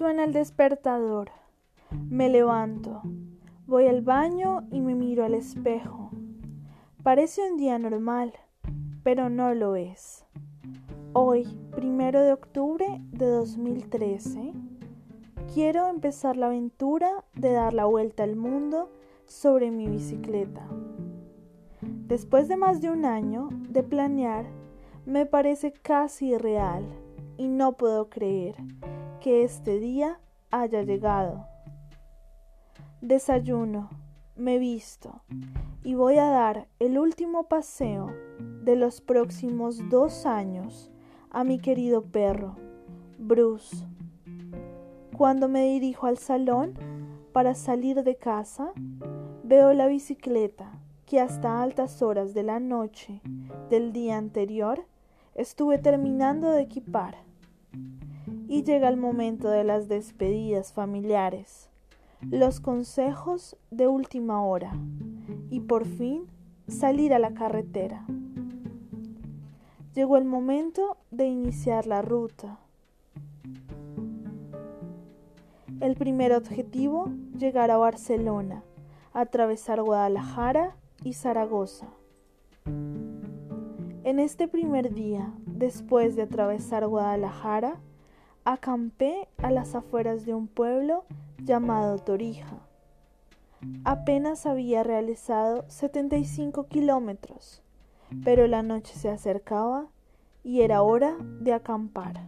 Suena el despertador. Me levanto. Voy al baño y me miro al espejo. Parece un día normal, pero no lo es. Hoy, primero de octubre de 2013, quiero empezar la aventura de dar la vuelta al mundo sobre mi bicicleta. Después de más de un año de planear, me parece casi irreal y no puedo creer que este día haya llegado. Desayuno, me visto y voy a dar el último paseo de los próximos dos años a mi querido perro, Bruce. Cuando me dirijo al salón para salir de casa, veo la bicicleta que hasta altas horas de la noche del día anterior estuve terminando de equipar y llega el momento de las despedidas familiares, los consejos de última hora y por fin salir a la carretera. Llegó el momento de iniciar la ruta. El primer objetivo, llegar a Barcelona, atravesar Guadalajara y Zaragoza. En este primer día, después de atravesar Guadalajara, acampé a las afueras de un pueblo llamado Torija. Apenas había realizado 75 kilómetros, pero la noche se acercaba y era hora de acampar.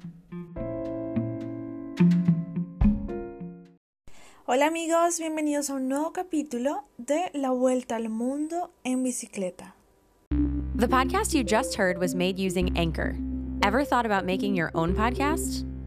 Hola amigos, bienvenidos a un nuevo capítulo de La Vuelta al Mundo en Bicicleta. The podcast you just heard was made using Anchor. Ever thought about making your own podcast?